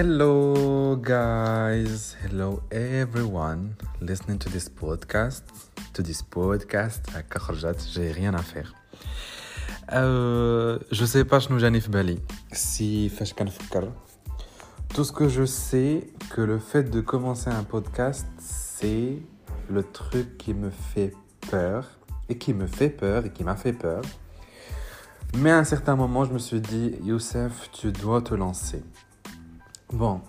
Hello, guys. Hello, everyone listening to this podcast. To this podcast, j'ai rien à faire. Euh, je sais pas, je n'ai Bali. Si, tout ce que je sais, que le fait de commencer un podcast, c'est le truc qui me fait peur, et qui me fait peur, et qui m'a fait peur. Mais à un certain moment, je me suis dit, Youssef, tu dois te lancer. Bon,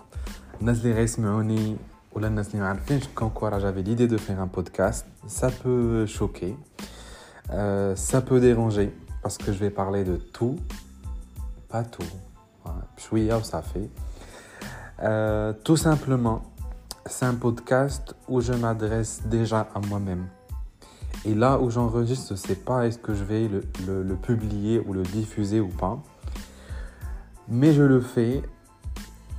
Nasli Reismeoni ou la Nasli Marfin, quand j'avais l'idée de faire un podcast, ça peut choquer, euh, ça peut déranger, parce que je vais parler de tout, pas tout, voilà. ça fait. Euh, tout simplement, c'est un podcast où je m'adresse déjà à moi-même. Et là où j'enregistre, sais pas est-ce que je vais le publier ou le diffuser ou pas. Mais je le fais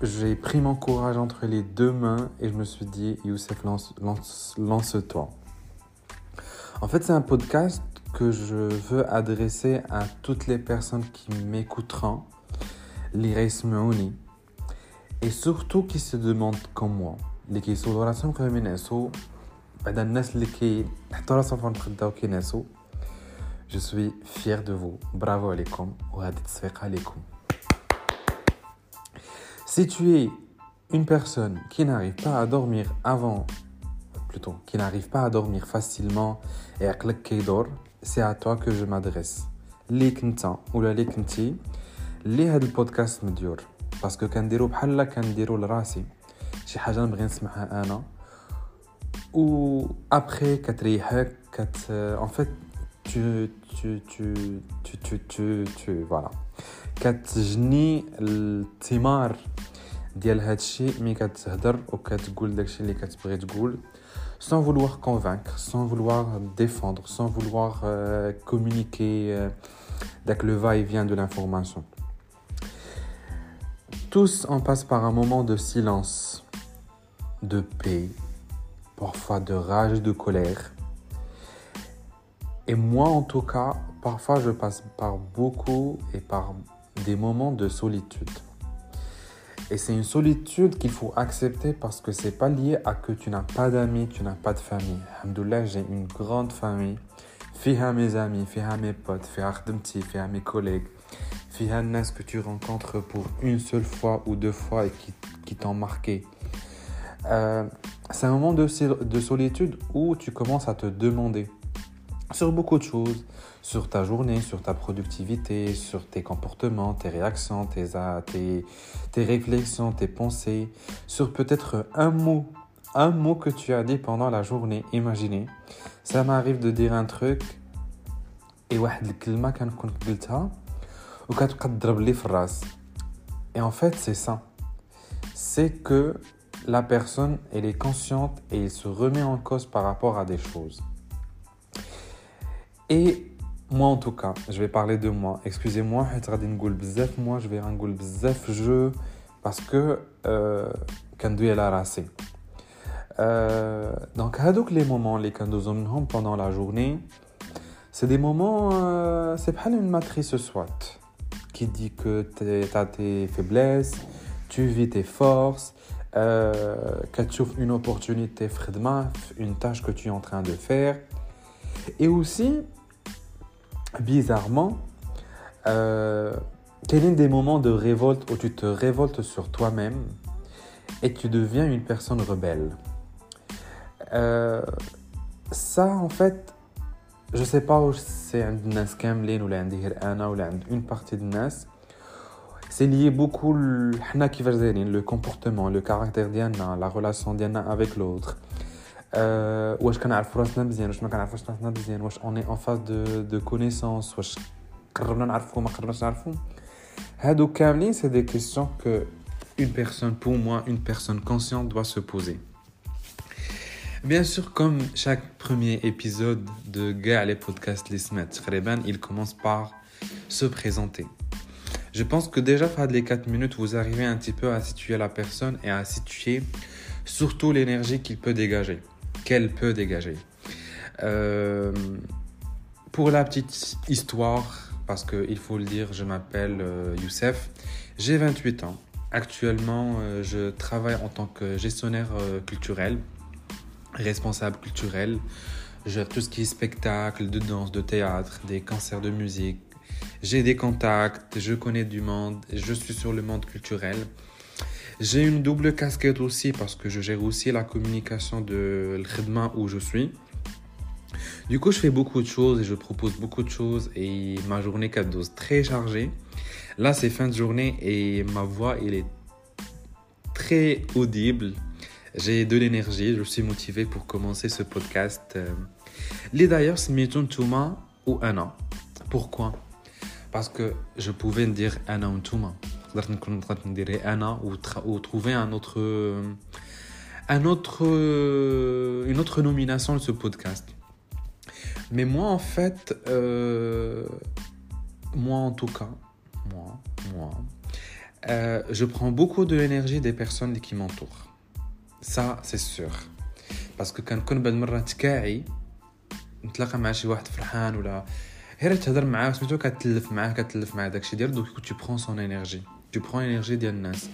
j'ai pris mon courage entre les deux mains et je me suis dit, Youssef, lance, lance, toi En fait, c'est un podcast que je veux adresser à toutes les personnes qui m'écouteront, les Reismouni, et surtout qui se demandent comme moi, les qui sont dans la féminine, je suis fier de vous. Bravo. Wa alaikum. Si tu es une personne qui n'arrive pas à dormir avant, plutôt, qui n'arrive pas à dormir facilement et à dort, c'est à toi que je m'adresse. Les ou la les les هذا البودكاست مديور باسكو كنديرو بحال كنديرو لراسي شي حاجه نبغي نسمعها انا و ابخي كتريحك كت en fait tu tu tu tu tu tu tu voilà كتجني الثمار ديال هادشي ملي كتهضر وكتقول داكشي اللي كتبغي تقول sans vouloir convaincre, sans vouloir défendre, sans vouloir euh, communiquer euh, avec le va-et-vient de l'information. Tous en passent par un moment de silence, de paix, parfois de rage, de colère. Et moi, en tout cas, parfois je passe par beaucoup et par des moments de solitude. Et c'est une solitude qu'il faut accepter parce que c'est pas lié à que tu n'as pas d'amis, tu n'as pas de famille. Alhamdoulilah, j'ai une grande famille. Fiha mes amis, fiha mes potes, fiha fiha mes collègues, fiha nas que tu rencontres pour une seule fois ou deux fois et qui, qui t'ont marqué. Euh, c'est un moment de, de solitude où tu commences à te demander sur beaucoup de choses, sur ta journée, sur ta productivité, sur tes comportements, tes réactions, tes, tes, tes réflexions, tes pensées, sur peut-être un mot, un mot que tu as dit pendant la journée. Imaginez, ça m'arrive de dire un truc et et en fait c'est ça. C'est que la personne elle est consciente et elle se remet en cause par rapport à des choses et moi en tout cas, je vais parler de moi. Excusez-moi, moi je vais rangoul bzef je parce que euh, la race. Euh, donc donc les moments les nous pendant la journée, c'est des moments euh, c'est pas une matrice SWOT qui dit que tu as tes faiblesses, tu vis tes forces, euh, quand tu ouvres une opportunité, une tâche que tu es en train de faire. Et aussi, bizarrement, euh, quel des moments de révolte où tu te révoltes sur toi-même et tu deviens une personne rebelle euh, Ça, en fait, je sais pas où c'est une partie de nas. C'est lié beaucoup le comportement, le caractère d'Anna, la relation d'Anna avec l'autre Euh, واش كنعرفوا راسنا مزيان واش ما كنعرفوش راسنا مزيان واش اوني ان فاز دو دو كونيسونس واش قربنا نعرفوا ما قربناش نعرفوا هادو كاملين سي دي كيسيون كو une personne pour moi une personne consciente doit se poser Bien sûr, comme chaque premier épisode de Gars les podcasts les Reban, il commence par se présenter. Je pense que déjà, par les 4 minutes, vous arrivez un petit peu à situer la personne et à situer surtout l'énergie qu'il peut dégager qu'elle peut dégager. Euh, pour la petite histoire, parce qu'il faut le dire, je m'appelle euh, Youssef, j'ai 28 ans. actuellement, euh, je travaille en tant que gestionnaire culturel, responsable culturel. Je tout ce qui est spectacle, de danse, de théâtre, des concerts de musique. J'ai des contacts, je connais du monde, je suis sur le monde culturel. J'ai une double casquette aussi parce que je gère aussi la communication de l'Khidma où je suis. Du coup, je fais beaucoup de choses et je propose beaucoup de choses et ma journée 4 doses très chargée. Là, c'est fin de journée et ma voix, elle est très audible. J'ai de l'énergie, je suis motivé pour commencer ce podcast. Les d'ailleurs, c'est Touma ou Anna. Pourquoi? Parce que je pouvais dire Anna ou Touma. Anna ou trouver un autre, un autre, une autre nomination de ce podcast. Mais moi, en fait, euh, moi en tout cas, moi, moi, euh, je prends beaucoup de l'énergie des personnes qui m'entourent. Ça, c'est sûr. Parce que quand نكون بعد مرة تكاعي نتلاقى مع شي واحد فرحان ولا غير تهضر معاه سميتو كتلف معاه كتلف معاه داكشي ديالو دوك tu prends son énergie tu prends l'énergie ديال الناس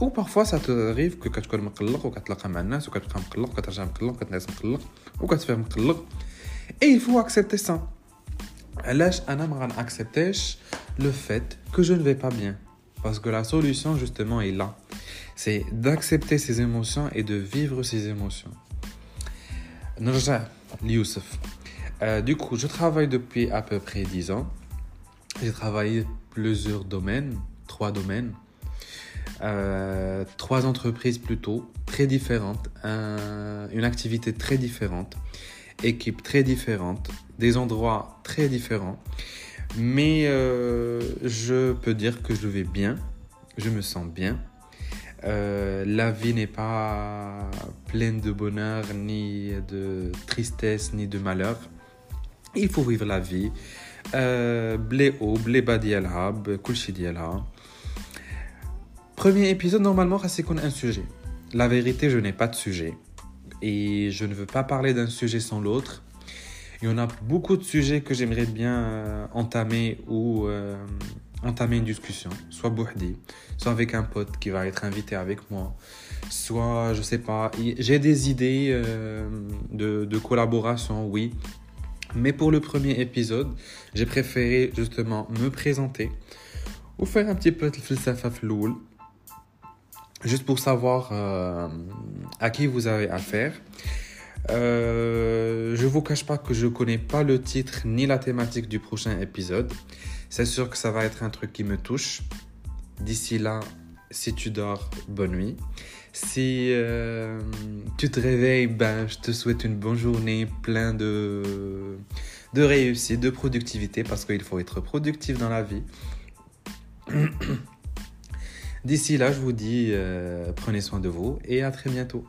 ou parfois ça t'arrive que كتكون مقلق وكتلاقى مع الناس وكتبقى مقلق وكترجع مقلق وكتنعس مقلق وكتفهم مقلق et il faut accepter ça علاش انا ما غنaccepteش le fait que je ne vais pas bien parce que la solution, justement, est là. C'est d'accepter ses émotions et de vivre ses émotions. Youssef. Euh, du coup, je travaille depuis à peu près 10 ans. J'ai travaillé plusieurs domaines, trois domaines, euh, trois entreprises plutôt, très différentes, une activité très différente, équipe très différente, des endroits très différents. Mais euh, je peux dire que je vais bien, je me sens bien. Euh, la vie n'est pas pleine de bonheur, ni de tristesse, ni de malheur. Il faut vivre la vie. Blé haut, blé bas dialab, kulchi dialab. Premier épisode, normalement, c'est qu'on a un sujet. La vérité, je n'ai pas de sujet. Et je ne veux pas parler d'un sujet sans l'autre. Il y en a beaucoup de sujets que j'aimerais bien euh, entamer ou euh, entamer une discussion, soit Bouhdi, soit avec un pote qui va être invité avec moi, soit, je sais pas, j'ai des idées euh, de, collaboration, oui. Mais pour le premier épisode, j'ai préféré justement me présenter ou faire un petit peu de floul, juste pour savoir à qui vous avez affaire. Euh, je vous cache pas que je connais pas le titre ni la thématique du prochain épisode. C'est sûr que ça va être un truc qui me touche. D'ici là, si tu dors, bonne nuit. Si euh, tu te réveilles, ben, je te souhaite une bonne journée, plein de, de réussite, de productivité, parce qu'il faut être productif dans la vie. D'ici là, je vous dis, euh, prenez soin de vous et à très bientôt.